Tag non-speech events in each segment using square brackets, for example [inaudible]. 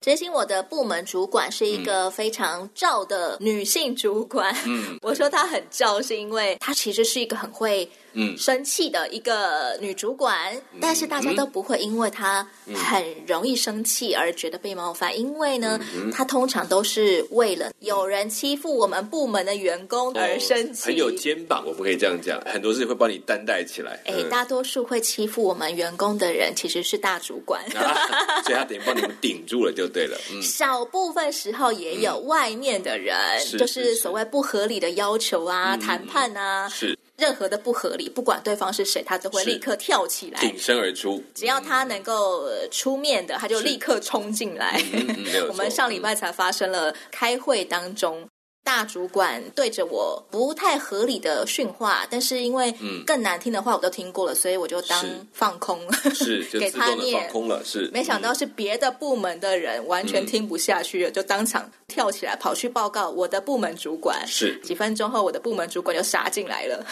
知心，我的部门主管是一个非常照的女性主管。嗯，[laughs] 我说她很照，是因为她其实是一个很会。嗯，生气的一个女主管，嗯、但是大家都不会因为她很容易生气而觉得被冒犯，嗯、因为呢，嗯、她通常都是为了有人欺负我们部门的员工而生气。哦、很有肩膀，我不可以这样讲，很多事情会帮你担待起来。哎，嗯、大多数会欺负我们员工的人其实是大主管，[laughs] 啊、所以他等于帮你们顶住了就对了。嗯、小部分时候也有外面的人，嗯、就是所谓不合理的要求啊、谈、嗯、判啊，是。任何的不合理，不管对方是谁，他都会立刻跳起来，挺身而出。只要他能够出面的，他就立刻冲进来。[laughs] 我们上礼拜才发生了开会当中。大主管对着我不太合理的训话，但是因为更难听的话我都听过了，所以我就当放空，是 [laughs] 给他念放空了。是，没想到是别的部门的人完全听不下去了，就当场跳起来跑去报告我的部门主管。是，几分钟后，我的部门主管就杀进来了，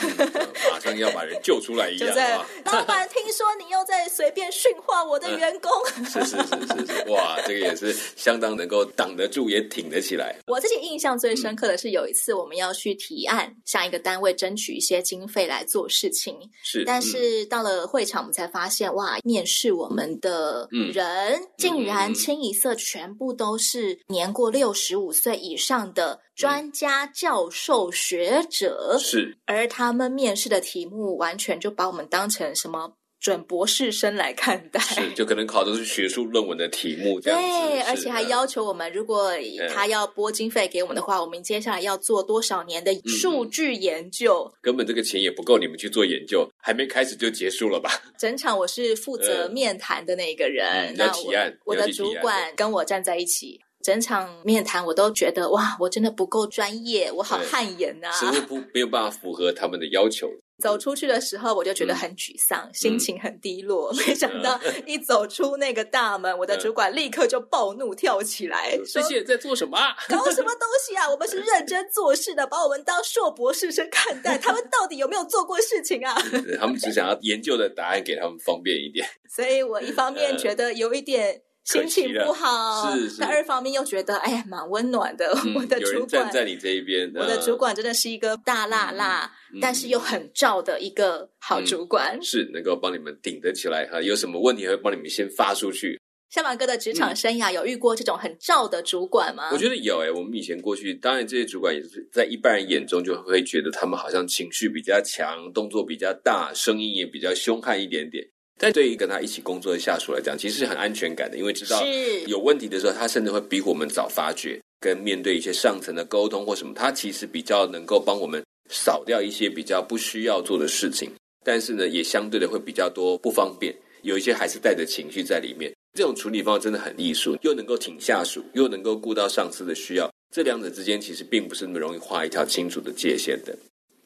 马上要把人救出来一样。[laughs] 老板，听说你又在随便训话我的员工。[laughs] 是是是是是，哇，这个也是相当能够挡得住，也挺得起来。我自己印象最深刻。或者是有一次我们要去提案，向一个单位争取一些经费来做事情，是。但是到了会场，我们才发现，嗯、哇，面试我们的人、嗯、竟然清一色全部都是年过六十五岁以上的专家、教授、学者，是。而他们面试的题目，完全就把我们当成什么？准博士生来看待，是就可能考的是学术论文的题目，这样子。对，而且还要求我们，如果他要拨经费给我们的话，嗯、我们接下来要做多少年的数据研究？嗯、根本这个钱也不够你们去做研究，还没开始就结束了吧？[laughs] 整场我是负责面谈的那个人，嗯、那提案，我，我的主管跟我站在一起，整场面谈我都觉得哇，我真的不够专业，我好汗颜呐、啊，是不是不没有办法符合他们的要求？走出去的时候，我就觉得很沮丧，嗯、心情很低落。嗯、没想到 [laughs] 一走出那个大门，嗯、我的主管立刻就暴怒跳起来，这些人在做什么？[laughs] 搞什么东西啊？我们是认真做事的，把我们当硕博士生看待。他们 [laughs] 到底有没有做过事情啊？他们只想要研究的答案给他们方便一点。所以我一方面觉得有一点。心情不好，是是。但二方面又觉得，哎呀，蛮温暖的。嗯、[laughs] 我的主管站在你这一边，我的主管真的是一个大辣辣，嗯、但是又很罩的一个好主管，嗯、是能够帮你们顶得起来哈。有什么问题会帮你们先发出去。下凡哥的职场生涯有遇过这种很罩的主管吗？我觉得有诶，我们以前过去，当然这些主管也是在一般人眼中就会觉得他们好像情绪比较强，动作比较大，声音也比较凶悍一点点。但对于跟他一起工作的下属来讲，其实是很安全感的，因为知道有问题的时候，他甚至会比我们早发觉。跟面对一些上层的沟通或什么，他其实比较能够帮我们扫掉一些比较不需要做的事情。但是呢，也相对的会比较多不方便，有一些还是带着情绪在里面。这种处理方法真的很艺术，又能够挺下属，又能够顾到上司的需要，这两者之间其实并不是那么容易画一条清楚的界限的。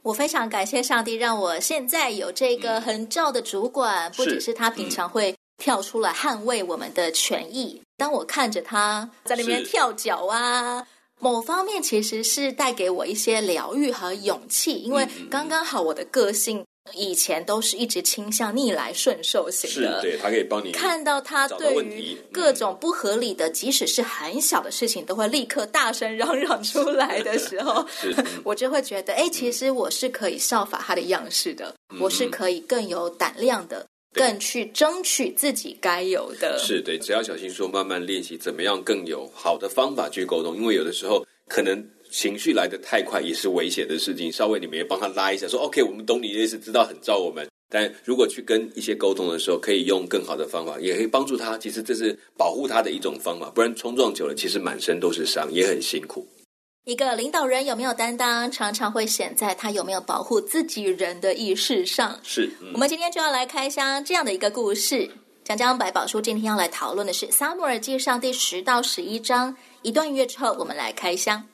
我非常感谢上帝，让我现在有这个很照的主管。嗯、不只是他平常会跳出来捍卫我们的权益，嗯、当我看着他在里面跳脚啊，某方面其实是带给我一些疗愈和勇气，因为刚刚好我的个性。以前都是一直倾向逆来顺受型的，是对他可以帮你看到他对于各种不合理的，即使是很小的事情，都会立刻大声嚷嚷出来的时候，[laughs] 是 [laughs] 我就会觉得，哎，其实我是可以效法他的样式的，嗯、我是可以更有胆量的，更去争取自己该有的。是对，只要小心说，慢慢练习，怎么样更有好的方法去沟通，因为有的时候可能。情绪来得太快也是危险的事情，稍微你们也帮他拉一下，说 OK，我们懂你的意思，知道很照我们。但如果去跟一些沟通的时候，可以用更好的方法，也可以帮助他。其实这是保护他的一种方法，不然冲撞久了，其实满身都是伤，也很辛苦。一个领导人有没有担当，常常会显在他有没有保护自己人的意识上。是，嗯、我们今天就要来开箱这样的一个故事。讲讲百宝书今天要来讨论的是《撒母耳记上》第十到十一章。一段音乐之后，我们来开箱。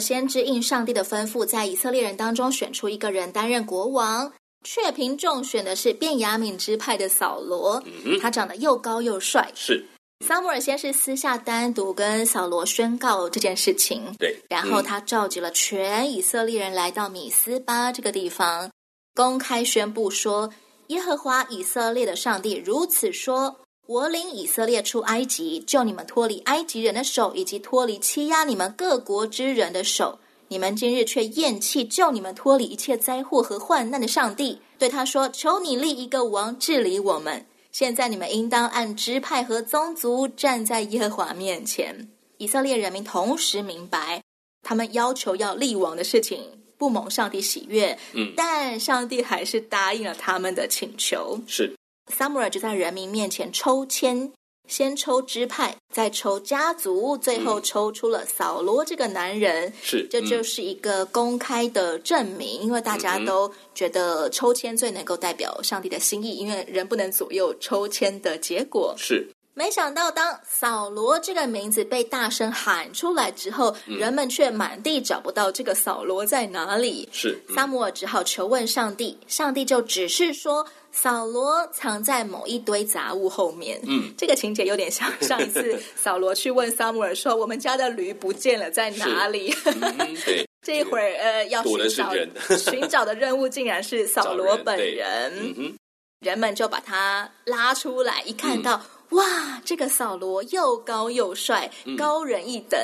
先知应上帝的吩咐，在以色列人当中选出一个人担任国王。却凭众选的是便雅敏支派的扫罗，嗯、他长得又高又帅。是。撒母耳先是私下单独跟扫罗宣告这件事情，对，然后他召集了全以色列人来到米斯巴这个地方，公开宣布说：耶和华以色列的上帝如此说：我领以色列出埃及，救你们脱离埃及人的手，以及脱离欺压你们各国之人的手。你们今日却厌弃救你们脱离一切灾祸和患难的上帝，对他说：“求你立一个王治理我们。”现在你们应当按支派和宗族站在耶和华面前。以色列人民同时明白，他们要求要立王的事情不蒙上帝喜悦。嗯，但上帝还是答应了他们的请求。是，撒母耳就在人民面前抽签。先抽支派，再抽家族，最后抽出了扫罗这个男人。是，这就是一个公开的证明，嗯、因为大家都觉得抽签最能够代表上帝的心意，因为人不能左右抽签的结果。是，没想到当扫罗这个名字被大声喊出来之后，嗯、人们却满地找不到这个扫罗在哪里。是，撒母耳只好求问上帝，上帝就只是说。扫罗藏在某一堆杂物后面。嗯，这个情节有点像 [laughs] 上一次扫罗去问撒母耳说：“我们家的驴不见了，在哪里？”嗯、对，[laughs] 这一会儿呃，要寻找寻找的任务竟然是 [laughs] 扫罗本人。人，嗯、人们就把他拉出来，一看到、嗯、哇，这个扫罗又高又帅，嗯、高人一等。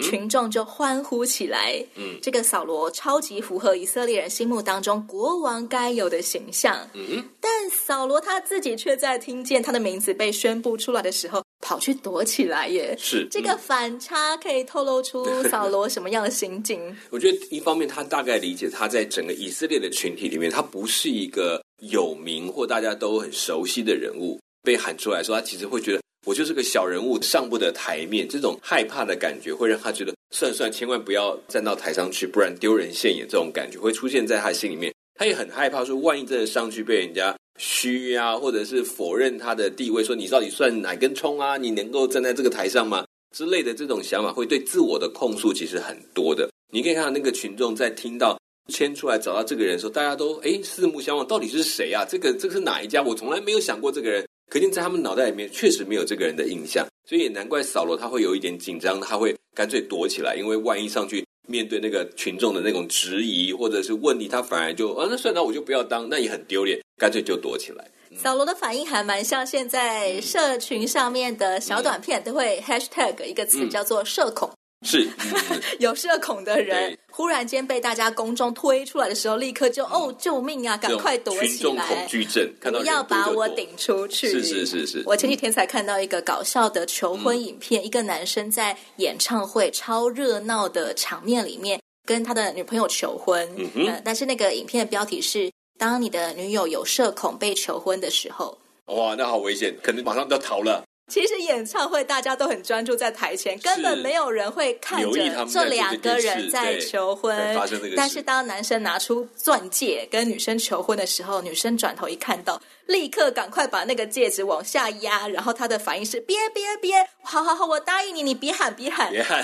群众就欢呼起来。嗯，这个扫罗超级符合以色列人心目当中国王该有的形象。嗯，但扫罗他自己却在听见他的名字被宣布出来的时候，跑去躲起来耶。是，这个反差可以透露出 [laughs] 扫罗什么样的心境？我觉得一方面他大概理解他在整个以色列的群体里面，他不是一个有名或大家都很熟悉的人物，被喊出来说，他其实会觉得。我就是个小人物，上不得台面，这种害怕的感觉会让他觉得，算算，千万不要站到台上去，不然丢人现眼。这种感觉会出现在他心里面，他也很害怕说，万一真的上去被人家嘘啊，或者是否认他的地位，说你到底算哪根葱啊？你能够站在这个台上吗？之类的这种想法，会对自我的控诉其实很多的。你可以看到那个群众在听到牵出来找到这个人的时候，大家都诶四目相望，到底是谁啊？这个这个是哪一家？我从来没有想过这个人。可见在他们脑袋里面确实没有这个人的印象，所以也难怪扫罗他会有一点紧张，他会干脆躲起来，因为万一上去面对那个群众的那种质疑或者是问题，他反而就啊，那算了，我就不要当，那也很丢脸，干脆就躲起来。扫罗的反应还蛮像现在社群上面的小短片，都会 hashtag 一个词叫做社恐。是，[laughs] 有社恐的人忽然间被大家公众推出来的时候，立刻就哦，救命啊，赶快躲起来！群众恐惧症，看到不要把我顶出去。是是是是。我前几天才看到一个搞笑的求婚影片，嗯、一个男生在演唱会超热闹的场面里面跟他的女朋友求婚。嗯哼、呃。但是那个影片的标题是：当你的女友有社恐被求婚的时候。哇，那好危险，可能马上就要逃了。其实演唱会大家都很专注在台前，根本没有人会看着这两个人在求婚。但是当男生拿出钻戒跟女生求婚的时候，女生转头一看到，立刻赶快把那个戒指往下压，然后她的反应是：别别别，好好好，我答应你，你别喊别喊。别喊，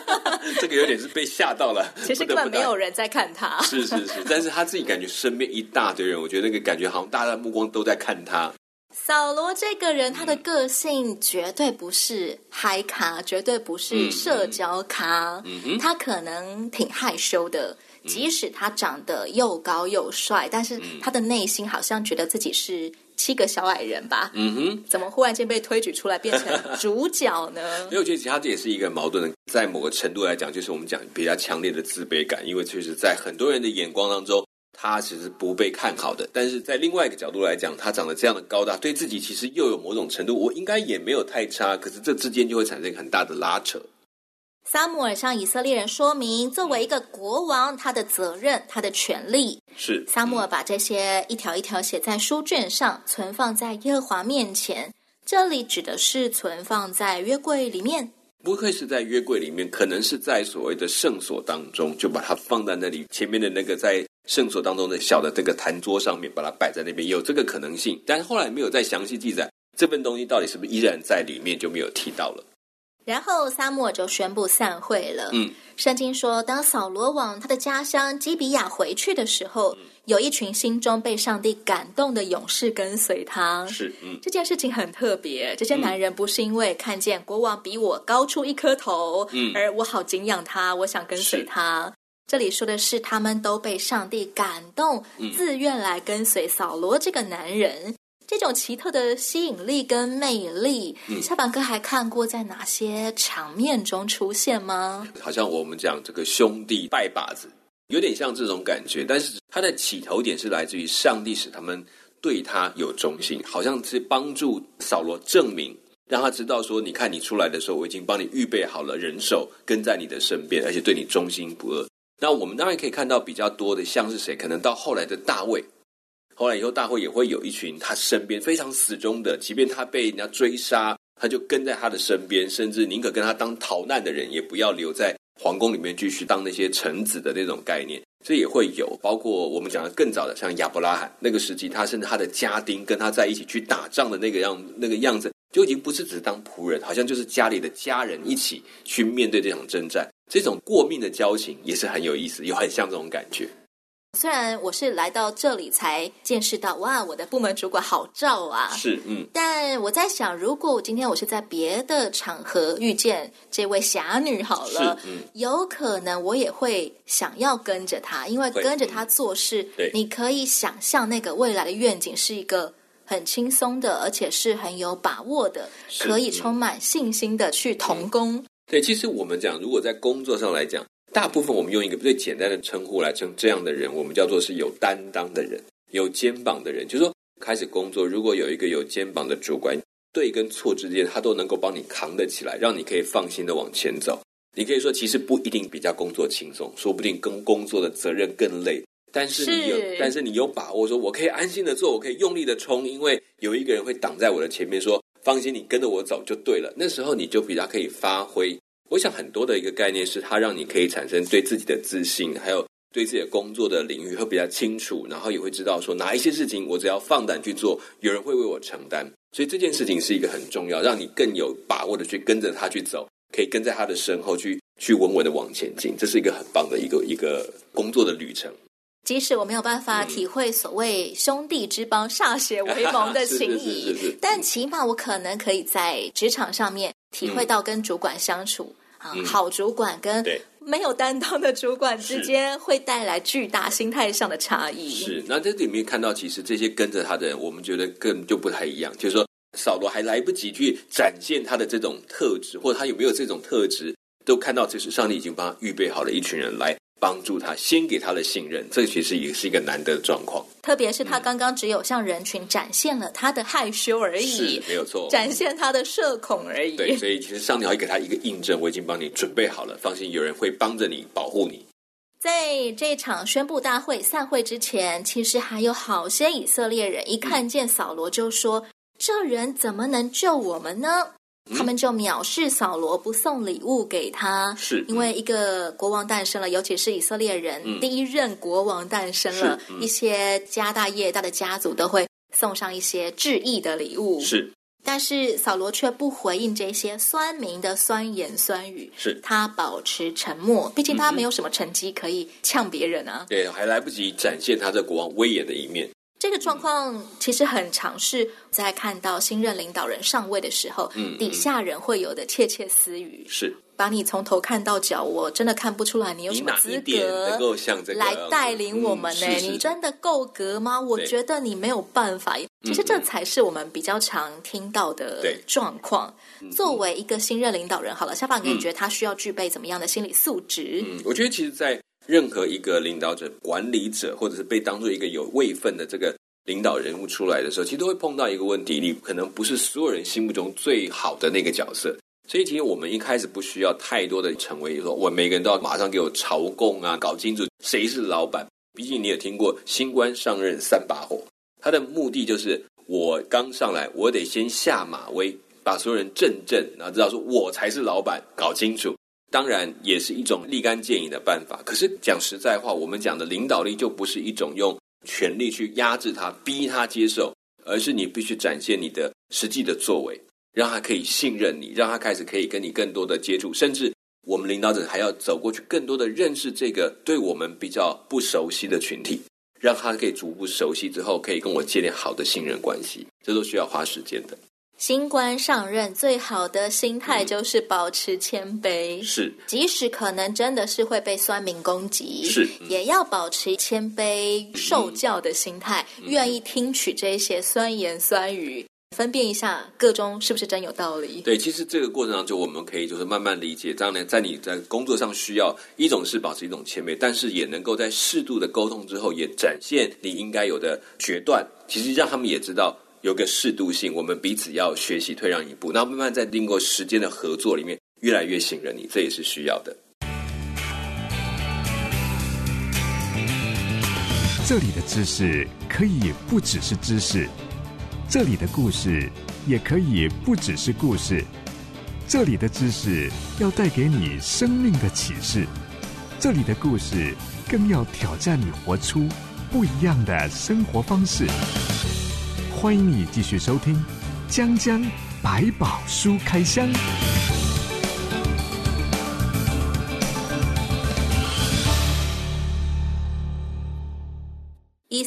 [laughs] 这个有点是被吓到了。其实根本没有人在看他。[laughs] 是是是，但是他自己感觉身边一大堆人，我觉得那个感觉好像大家的目光都在看他。扫罗这个人，他的个性绝对不是嗨咖，绝对不是社交咖。嗯哼，他可能挺害羞的，即使他长得又高又帅，但是他的内心好像觉得自己是七个小矮人吧。嗯哼，怎么忽然间被推举出来变成主角呢？[laughs] 没有，其实他这也是一个矛盾的，在某个程度来讲，就是我们讲比较强烈的自卑感，因为确实在很多人的眼光当中。他其实不被看好的，但是在另外一个角度来讲，他长得这样的高大，对自己其实又有某种程度，我应该也没有太差，可是这之间就会产生很大的拉扯。撒母耳向以色列人说明，作为一个国王，他的责任、他的权利。是撒母耳把这些一条一条写在书卷上，存放在耶和华面前。这里指的是存放在约柜里面。不会是在约柜里面，可能是在所谓的圣所当中，就把它放在那里前面的那个在圣所当中的小的这个坛桌上面，把它摆在那边，有这个可能性。但是后来没有再详细记载这份东西到底是不是依然在里面，就没有提到了。然后撒母耳就宣布散会了。嗯，圣经说，当扫罗往他的家乡基比亚回去的时候，嗯、有一群心中被上帝感动的勇士跟随他。是，嗯，这件事情很特别。这些男人不是因为看见国王比我高出一颗头，嗯，而我好敬仰他，我想跟随他。这里说的是，他们都被上帝感动，嗯、自愿来跟随扫罗这个男人。这种奇特的吸引力跟魅力，夏板哥还看过在哪些场面中出现吗？好像我们讲这个兄弟拜把子，有点像这种感觉。但是他的起头点是来自于上帝使他们对他有忠心，好像是帮助扫罗证明，让他知道说：你看你出来的时候，我已经帮你预备好了人手跟在你的身边，而且对你忠心不二。那我们当然可以看到比较多的，像是谁？可能到后来的大卫。后来以后，大卫也会有一群他身边非常死忠的，即便他被人家追杀，他就跟在他的身边，甚至宁可跟他当逃难的人，也不要留在皇宫里面继续当那些臣子的那种概念。这也会有，包括我们讲的更早的，像亚伯拉罕那个时期，他甚至他的家丁跟他在一起去打仗的那个样那个样子，就已经不是只是当仆人，好像就是家里的家人一起去面对这场征战。这种过命的交情也是很有意思，又很像这种感觉。虽然我是来到这里才见识到，哇，我的部门主管好照啊！是，嗯。但我在想，如果今天我是在别的场合遇见这位侠女，好了，嗯，有可能我也会想要跟着她，因为跟着她做事，对，你可以想象那个未来的愿景是一个很轻松的，而且是很有把握的，可以充满信心的去同工。嗯。对，其实我们讲，如果在工作上来讲。大部分我们用一个最简单的称呼来称这样的人，我们叫做是有担当的人，有肩膀的人。就是说，开始工作，如果有一个有肩膀的主管，对跟错之间，他都能够帮你扛得起来，让你可以放心的往前走。你可以说，其实不一定比较工作轻松，说不定跟工作的责任更累。但是你有，但是你有把握，说我可以安心的做，我可以用力的冲，因为有一个人会挡在我的前面，说放心，你跟着我走就对了。那时候你就比较可以发挥。我想很多的一个概念是，它让你可以产生对自己的自信，还有对自己的工作的领域会比较清楚，然后也会知道说哪一些事情我只要放胆去做，有人会为我承担。所以这件事情是一个很重要，让你更有把握的去跟着他去走，可以跟在他的身后去去稳稳的往前进。这是一个很棒的一个一个工作的旅程。即使我没有办法体会所谓兄弟之邦、歃血为盟的 [laughs] 情谊，但起码我可能可以在职场上面体会到跟主管相处。嗯嗯、好主管跟没有担当的主管之间会带来巨大心态上的差异。是，那在这里面看到，其实这些跟着他的人，我们觉得更就不太一样。就是说，扫罗还来不及去展现他的这种特质，或者他有没有这种特质，都看到，其实上帝已经帮他预备好了一群人来。帮助他，先给他的信任，这其实也是一个难得的状况。特别是他刚刚只有向人群展现了他的害羞而已，是没有错，展现他的社恐而已。对，所以其实上帝要给他一个印证，我已经帮你准备好了，放心，有人会帮着你，保护你。在这场宣布大会散会之前，其实还有好些以色列人一看见扫罗就说：“嗯、这人怎么能救我们呢？”他们就藐视扫罗，不送礼物给他，是因为一个国王诞生了，尤其是以色列人、嗯、第一任国王诞生了，嗯、一些家大业大的家族都会送上一些致意的礼物。是，但是扫罗却不回应这些酸民的酸言酸语，是。他保持沉默，毕竟他没有什么成绩可以呛别人啊。对，还来不及展现他这国王威严的一面。这个状况其实很常是在看到新任领导人上位的时候，嗯，底下人会有的窃窃私语，是把你从头看到脚，我真的看不出来你有什么资格来带领我们呢？你真的够格吗？我觉得你没有办法。其实这才是我们比较常听到的状况。作为一个新任领导人，好了，小宝哥，你觉得他需要具备怎么样的心理素质？嗯，我觉得其实，在任何一个领导者、管理者，或者是被当做一个有位分的这个领导人物出来的时候，其实都会碰到一个问题：你可能不是所有人心目中最好的那个角色，所以，其实我们一开始不需要太多的成为说，我每个人都要马上给我朝贡啊，搞清楚谁是老板。毕竟你也听过“新官上任三把火”，他的目的就是我刚上来，我得先下马威，把所有人震震，然后知道说我才是老板，搞清楚。当然，也是一种立竿见影的办法。可是讲实在话，我们讲的领导力就不是一种用权力去压制他、逼他接受，而是你必须展现你的实际的作为。让他可以信任你，让他开始可以跟你更多的接触，甚至我们领导者还要走过去，更多的认识这个对我们比较不熟悉的群体，让他可以逐步熟悉之后，可以跟我建立好的信任关系，这都需要花时间的。新官上任最好的心态就是保持谦卑，嗯、是，即使可能真的是会被酸民攻击，是，也要保持谦卑受教的心态，嗯、愿意听取这些酸言酸语。分辨一下个中是不是真有道理？对，其实这个过程当中，我们可以就是慢慢理解。当然，在你在工作上需要一种是保持一种谦卑，但是也能够在适度的沟通之后，也展现你应该有的决断。其实让他们也知道有个适度性，我们彼此要学习退让一步。那慢慢在经过时间的合作里面，越来越信任你，这也是需要的。这里的知识可以不只是知识。这里的故事也可以不只是故事，这里的知识要带给你生命的启示，这里的故事更要挑战你活出不一样的生活方式。欢迎你继续收听《江江百宝书开箱》。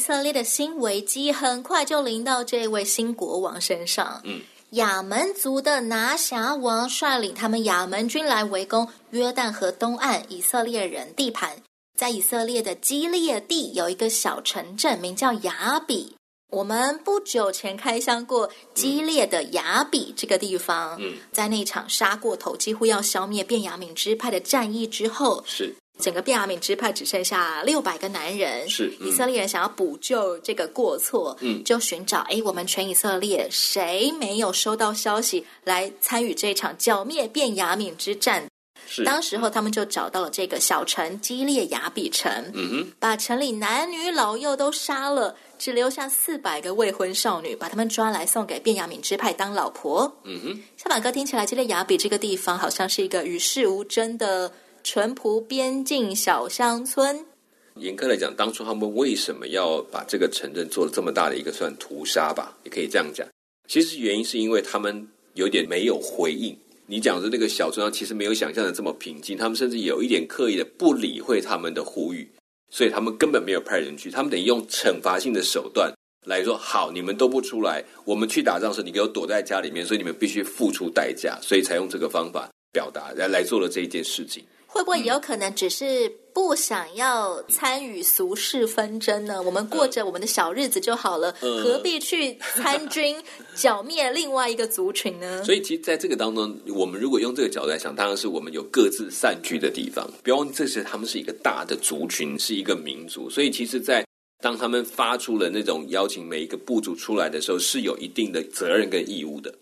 色列的新危机很快就临到这位新国王身上。嗯，亚门族的拿辖王率领他们亚门军来围攻约旦河东岸以色列人地盘。在以色列的基列地有一个小城镇，名叫雅比。我们不久前开箱过激烈的雅比这个地方。嗯，在那场杀过头、几乎要消灭便雅敏支派的战役之后，是。整个便雅悯支派只剩下六百个男人，是、嗯、以色列人想要补救这个过错，嗯，就寻找哎，我们全以色列谁没有收到消息来参与这场剿灭便雅悯之战？是，当时候他们就找到了这个小城基列雅比城，嗯哼，把城里男女老幼都杀了，只留下四百个未婚少女，把他们抓来送给便雅悯支派当老婆。嗯哼，小马哥听起来，基列雅比这个地方好像是一个与世无争的。淳朴边境小乡村，严格来讲，当初他们为什么要把这个城镇做了这么大的一个算屠杀吧？也可以这样讲。其实原因是因为他们有点没有回应。你讲的那个小村庄，其实没有想象的这么平静。他们甚至有一点刻意的不理会他们的呼吁，所以他们根本没有派人去。他们等于用惩罚性的手段来说：好，你们都不出来，我们去打仗时，你给我躲在家里面，所以你们必须付出代价。所以才用这个方法表达来来做了这一件事情。会不会也有可能只是不想要参与俗世纷争呢？我们过着我们的小日子就好了，呃、何必去参军剿灭另外一个族群呢？所以，其实在这个当中，我们如果用这个角度来想，当然是我们有各自散居的地方。不要忘记，这是他们是一个大的族群，是一个民族。所以，其实，在当他们发出了那种邀请每一个部族出来的时候，是有一定的责任跟义务的。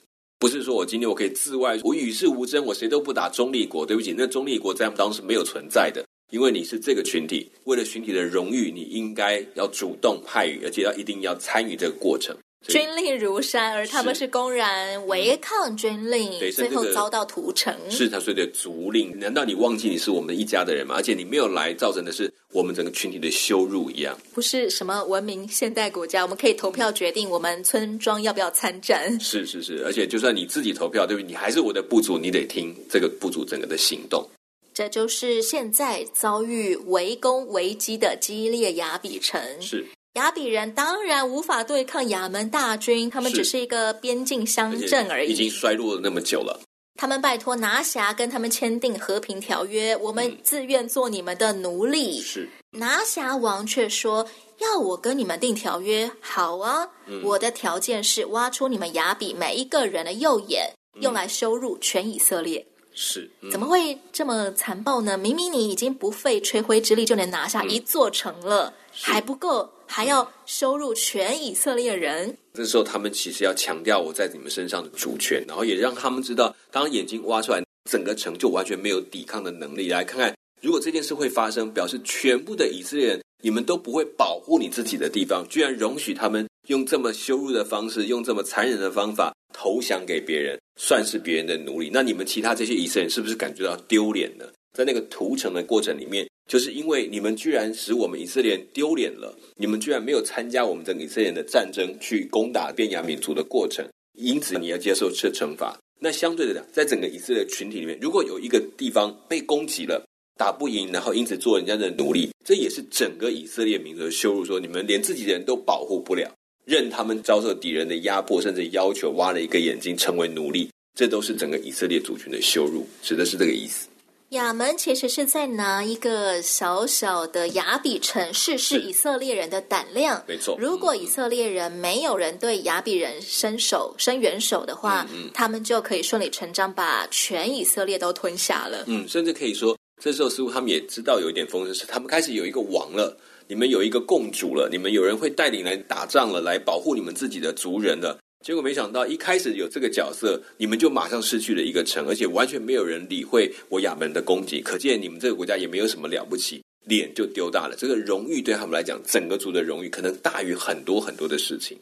不是说我今天我可以自外，我与世无争，我谁都不打中立国。对不起，那中立国在他们当中是没有存在的，因为你是这个群体，为了群体的荣誉，你应该要主动派语，而且要一定要参与这个过程。军令如山，而他们是公然违抗军令，对，最后遭到屠城。是他说的族令，难道你忘记你是我们一家的人吗？而且你没有来，造成的是我们整个群体的羞辱一样。不是什么文明现代国家，我们可以投票决定我们村庄要不要参战。是是是，而且就算你自己投票，对不对？你还是我的部族，你得听这个部族整个的行动。这就是现在遭遇围攻危机的激烈雅比城。是。亚比人当然无法对抗亚门大军，他们只是一个边境乡镇而已，已经衰落了那么久了。他们拜托拿辖跟他们签订和平条约，我们自愿做你们的奴隶。是拿辖王却说要我跟你们订条约，好啊，嗯、我的条件是挖出你们雅比每一个人的右眼，用来羞辱全以色列。是，嗯、怎么会这么残暴呢？明明你已经不费吹灰之力就能拿下一座城了，嗯、还不够。还要羞辱全以色列人。这时候，他们其实要强调我在你们身上的主权，然后也让他们知道，当眼睛挖出来，整个城就完全没有抵抗的能力。来看看，如果这件事会发生，表示全部的以色列人，你们都不会保护你自己的地方，居然容许他们用这么羞辱的方式，用这么残忍的方法投降给别人，算是别人的奴隶。那你们其他这些以色列人，是不是感觉到丢脸呢？在那个屠城的过程里面。就是因为你们居然使我们以色列丢脸了，你们居然没有参加我们整个以色列的战争，去攻打便雅悯族的过程，因此你要接受这惩罚。那相对的讲，在整个以色列群体里面，如果有一个地方被攻击了，打不赢，然后因此做人家的奴隶，这也是整个以色列民族的羞辱。说你们连自己的人都保护不了，任他们遭受敌人的压迫，甚至要求挖了一个眼睛成为奴隶，这都是整个以色列族群的羞辱，指的是这个意思。亚门其实是在拿一个小小的雅比城市是以色列人的胆量。没错，如果以色列人没有人对雅比人伸手伸援手的话，嗯嗯，他们就可以顺理成章把全以色列都吞下了。嗯，甚至可以说，这时候似乎他们也知道有一点风声，是他们开始有一个王了，你们有一个共主了，你们有人会带领来打仗了，来保护你们自己的族人了。结果没想到，一开始有这个角色，你们就马上失去了一个城，而且完全没有人理会我亚门的攻击。可见你们这个国家也没有什么了不起，脸就丢大了。这个荣誉对他们来讲，整个族的荣誉可能大于很多很多的事情。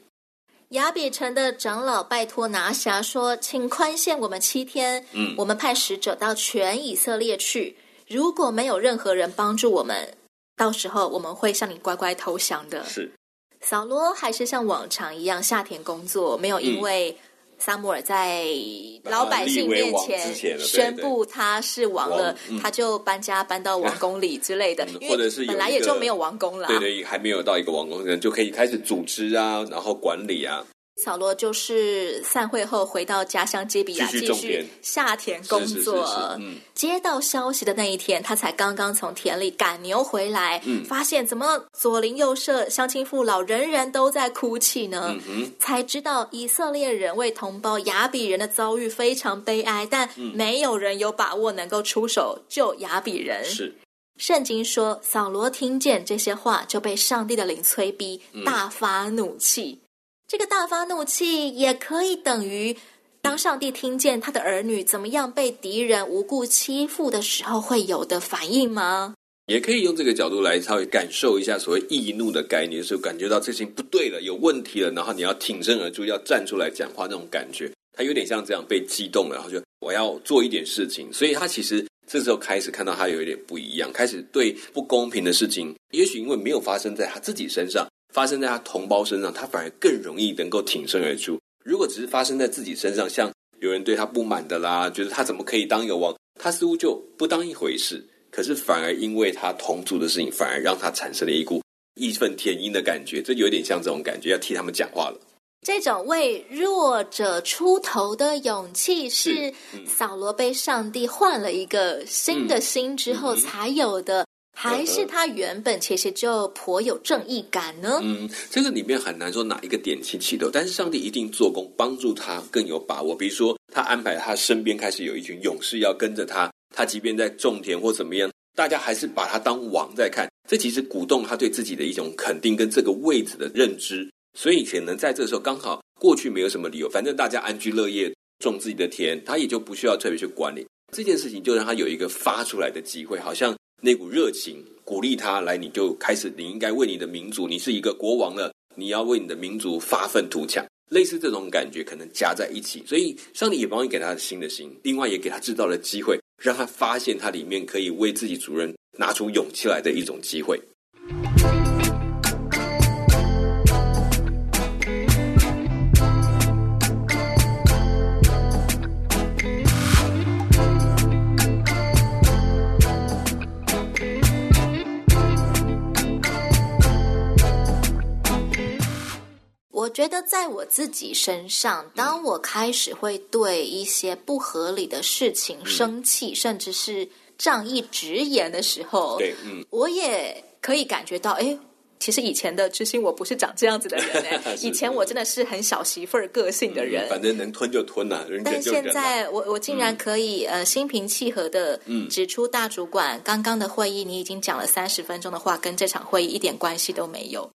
雅比城的长老拜托拿辖说：“请宽限我们七天，嗯，我们派使者到全以色列去。如果没有任何人帮助我们，到时候我们会向你乖乖投降的。”是。扫罗还是像往常一样下田工作，没有因为萨母尔在老百姓面前宣布他是王了，他就搬家搬到王宫里之类的，或者是本来也就没有王宫了，对对，还没有到一个王宫，人就可以开始组织啊，然后管理啊。扫罗就是散会后回到家乡基比亚继续下田工作。嗯接到消息的那一天，他才刚刚从田里赶牛回来，嗯、发现怎么左邻右舍、乡亲父老人人都在哭泣呢？才知道以色列人为同胞雅比人的遭遇非常悲哀，但没有人有把握能够出手救雅比人。是圣经说，扫罗听见这些话，就被上帝的灵催逼，大发怒气。这个大发怒气也可以等于，当上帝听见他的儿女怎么样被敌人无故欺负的时候会有的反应吗？也可以用这个角度来稍微感受一下所谓易怒的概念，是感觉到这情不对了，有问题了，然后你要挺身而出，要站出来讲话那种感觉，他有点像这样被激动，然后就我要做一点事情，所以他其实这时候开始看到他有一点不一样，开始对不公平的事情，也许因为没有发生在他自己身上。发生在他同胞身上，他反而更容易能够挺身而出。如果只是发生在自己身上，像有人对他不满的啦，觉得他怎么可以当一个王，他似乎就不当一回事。可是反而因为他同族的事情，反而让他产生了一股义愤填膺的感觉。这有点像这种感觉，要替他们讲话了。这种为弱者出头的勇气，是扫罗被上帝换了一个新的心之后才有的。还是他原本其实就颇有正义感呢？嗯，这个里面很难说哪一个点起起头，但是上帝一定做工，帮助他更有把握。比如说，他安排他身边开始有一群勇士要跟着他，他即便在种田或怎么样，大家还是把他当王在看。这其实鼓动他对自己的一种肯定跟这个位置的认知。所以可能在这个时候刚好过去没有什么理由，反正大家安居乐业，种自己的田，他也就不需要特别去管理这件事情，就让他有一个发出来的机会，好像。那股热情鼓励他来，你就开始，你应该为你的民族，你是一个国王了，你要为你的民族发愤图强，类似这种感觉可能加在一起，所以上帝也帮你给他新的心，另外也给他制造了机会，让他发现他里面可以为自己主人拿出勇气来的一种机会。觉得在我自己身上，当我开始会对一些不合理的事情生气，嗯、甚至是仗义直言的时候，对，嗯，我也可以感觉到，哎，其实以前的知心我不是长这样子的人，[laughs] 是以前我真的是很小媳妇儿个性的人，嗯、反正能吞就吞了、但现在我我竟然可以、嗯、呃心平气和的指出大主管刚刚的会议，你已经讲了三十分钟的话，跟这场会议一点关系都没有。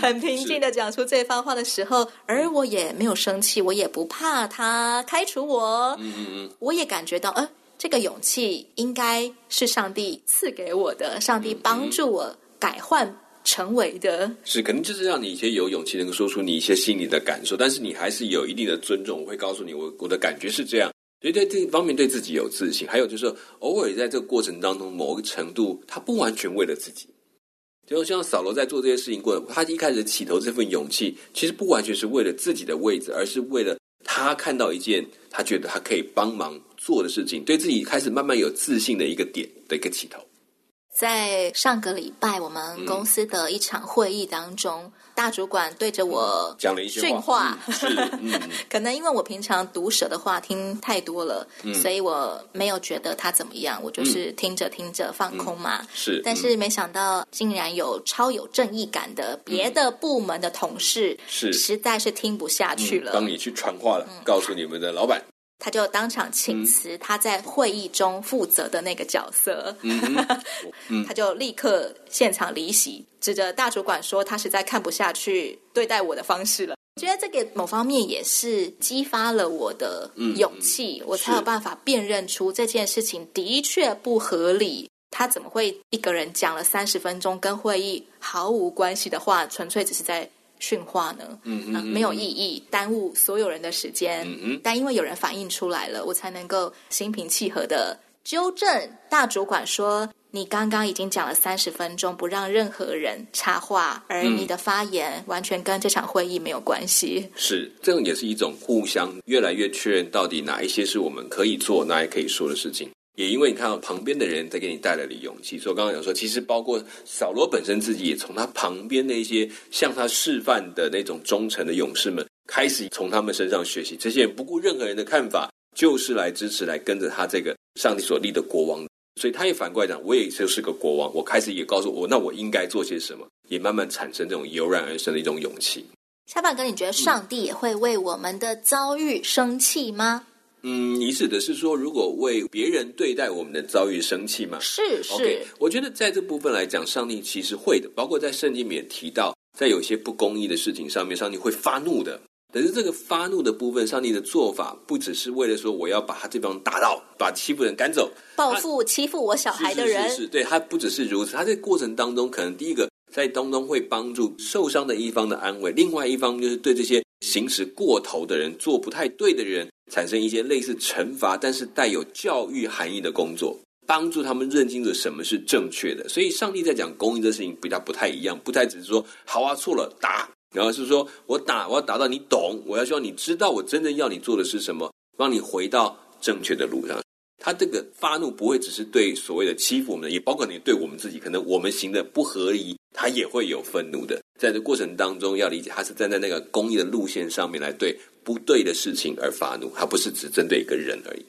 很平静的讲出这番话的时候，而我也没有生气，我也不怕他开除我。嗯嗯嗯，我也感觉到，呃，这个勇气应该是上帝赐给我的，上帝帮助我改换成为的。是，可能就是让你一些有勇气能够说出你一些心里的感受，但是你还是有一定的尊重。我会告诉你，我我的感觉是这样。所以在这方面对自己有自信，还有就是偶尔在这个过程当中，某个程度他不完全为了自己，就像扫罗在做这些事情过，他一开始起头这份勇气，其实不完全是为了自己的位置，而是为了他看到一件他觉得他可以帮忙做的事情，对自己开始慢慢有自信的一个点的一个起头。在上个礼拜我们公司的一场会议当中，嗯、大主管对着我讲了一些训话，嗯、是，嗯、[laughs] 可能因为我平常毒舌的话听太多了，嗯、所以我没有觉得他怎么样，我就是听着听着放空嘛。嗯、是，但是没想到竟然有超有正义感的别的部门的同事，是实在是听不下去了，帮、嗯、你去传话了，嗯、告诉你们的老板。他就当场请辞，他在会议中负责的那个角色，[laughs] 嗯、他就立刻现场离席，指着大主管说：“他实在看不下去对待我的方式了。”我觉得这个某方面也是激发了我的勇气，嗯、我才有办法辨认出这件事情的确不合理。他怎么会一个人讲了三十分钟跟会议毫无关系的话，纯粹只是在。训话呢，嗯嗯，没有意义，耽误所有人的时间。嗯嗯，但因为有人反映出来了，我才能够心平气和的纠正大主管说：“你刚刚已经讲了三十分钟，不让任何人插话，而你的发言完全跟这场会议没有关系。”是，这种也是一种互相越来越确认，到底哪一些是我们可以做，哪些可以说的事情。也因为你看到旁边的人在给你带来了勇气，所以我刚刚讲说，其实包括扫罗本身自己，也从他旁边那些向他示范的那种忠诚的勇士们，开始从他们身上学习。这些人不顾任何人的看法，就是来支持、来跟着他这个上帝所立的国王。所以他也反过来讲，我也就是个国王，我开始也告诉我，那我应该做些什么，也慢慢产生这种油然而生的一种勇气。小板哥，你觉得上帝也会为我们的遭遇生气吗？你指的是说，如果为别人对待我们的遭遇生气吗？是是，okay, 我觉得在这部分来讲，上帝其实会的，包括在圣经里面提到，在有些不公义的事情上面，上帝会发怒的。但是这个发怒的部分，上帝的做法不只是为了说我要把他这帮打到，把欺负人赶走，报复欺负我小孩的人。是是是，是，对，他不只是如此，他在过程当中，可能第一个在当中会帮助受伤的一方的安慰，另外一方就是对这些行使过头的人，做不太对的人。产生一些类似惩罚，但是带有教育含义的工作，帮助他们认清楚什么是正确的。所以，上帝在讲公义这事情比较不太一样，不太只是说好啊，错了打，然后是说我打，我要打到你懂，我要希望你知道我真正要你做的是什么，帮你回到正确的路上。他这个发怒不会只是对所谓的欺负我们，也包括你对我们自己，可能我们行的不合理，他也会有愤怒的。在这过程当中，要理解他是站在那个公益的路线上面来对不对的事情而发怒，他不是只针对一个人而已。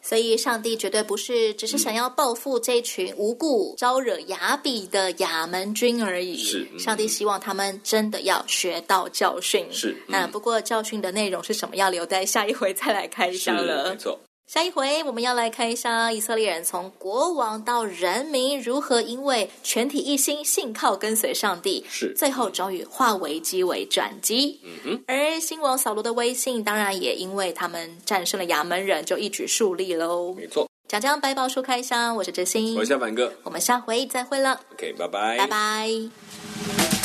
所以，上帝绝对不是只是想要报复这群无故招惹亚比的亚门军而已。是，嗯、上帝希望他们真的要学到教训。是，那、嗯、不过教训的内容是什么？要留在下一回再来开箱了。没错。下一回我们要来看一下以色列人从国王到人民如何因为全体一心信靠跟随上帝，是最后终于化危机为转机。嗯哼，而新王扫罗的威信当然也因为他们战胜了亚门人，就一举树立喽。没错，讲讲百宝书开箱，我是哲心，我是小凡哥，我们下回再会了。OK，拜拜，拜拜。